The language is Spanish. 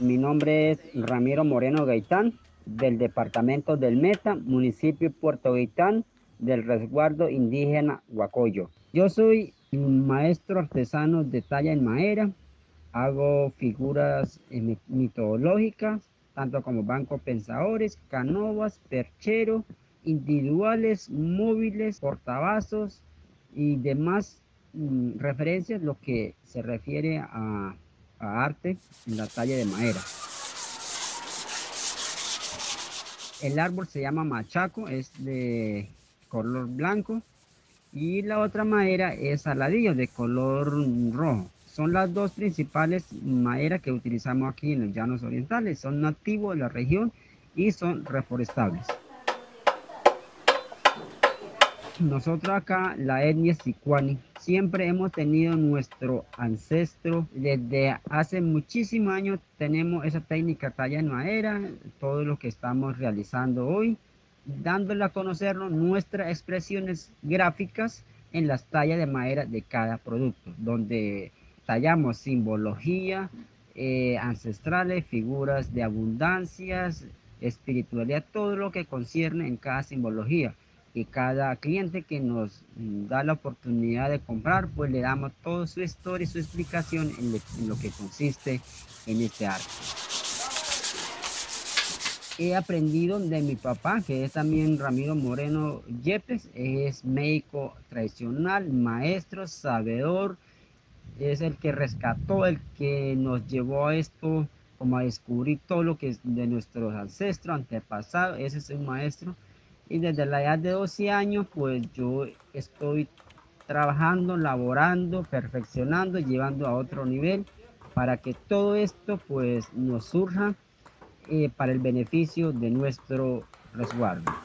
Mi nombre es Ramiro Moreno Gaitán, del departamento del Meta, municipio Puerto Gaitán, del resguardo indígena Huacoyo. Yo soy maestro artesano de talla en madera, hago figuras mitológicas, tanto como banco pensadores, canovas, perchero, individuales, móviles, portavasos y demás mm, referencias, lo que se refiere a, arte en la talla de madera. El árbol se llama machaco, es de color blanco y la otra madera es aladillo de color rojo. Son las dos principales maderas que utilizamos aquí en los llanos orientales. Son nativos de la región y son reforestables. Nosotros acá, la etnia Sicuani, siempre hemos tenido nuestro ancestro. Desde hace muchísimos años tenemos esa técnica talla en madera, todo lo que estamos realizando hoy, dándole a conocer nuestras expresiones gráficas en las tallas de madera de cada producto, donde tallamos simbología eh, ancestrales, figuras de abundancias, espiritualidad, todo lo que concierne en cada simbología y cada cliente que nos da la oportunidad de comprar, pues le damos toda su historia y su explicación en, lo que consiste en este arte. He aprendido de mi papá, que es también Ramiro Moreno Yepes, es médico tradicional, maestro, sabedor, es el que rescató, el que nos llevó a esto, como a descubrir todo lo que es de nuestros ancestros, antepasados, ese es un maestro y desde la edad de 12 años pues yo estoy trabajando, laborando, perfeccionando, llevando a otro nivel para que todo esto pues nos surja eh, para el beneficio de nuestro resguardo.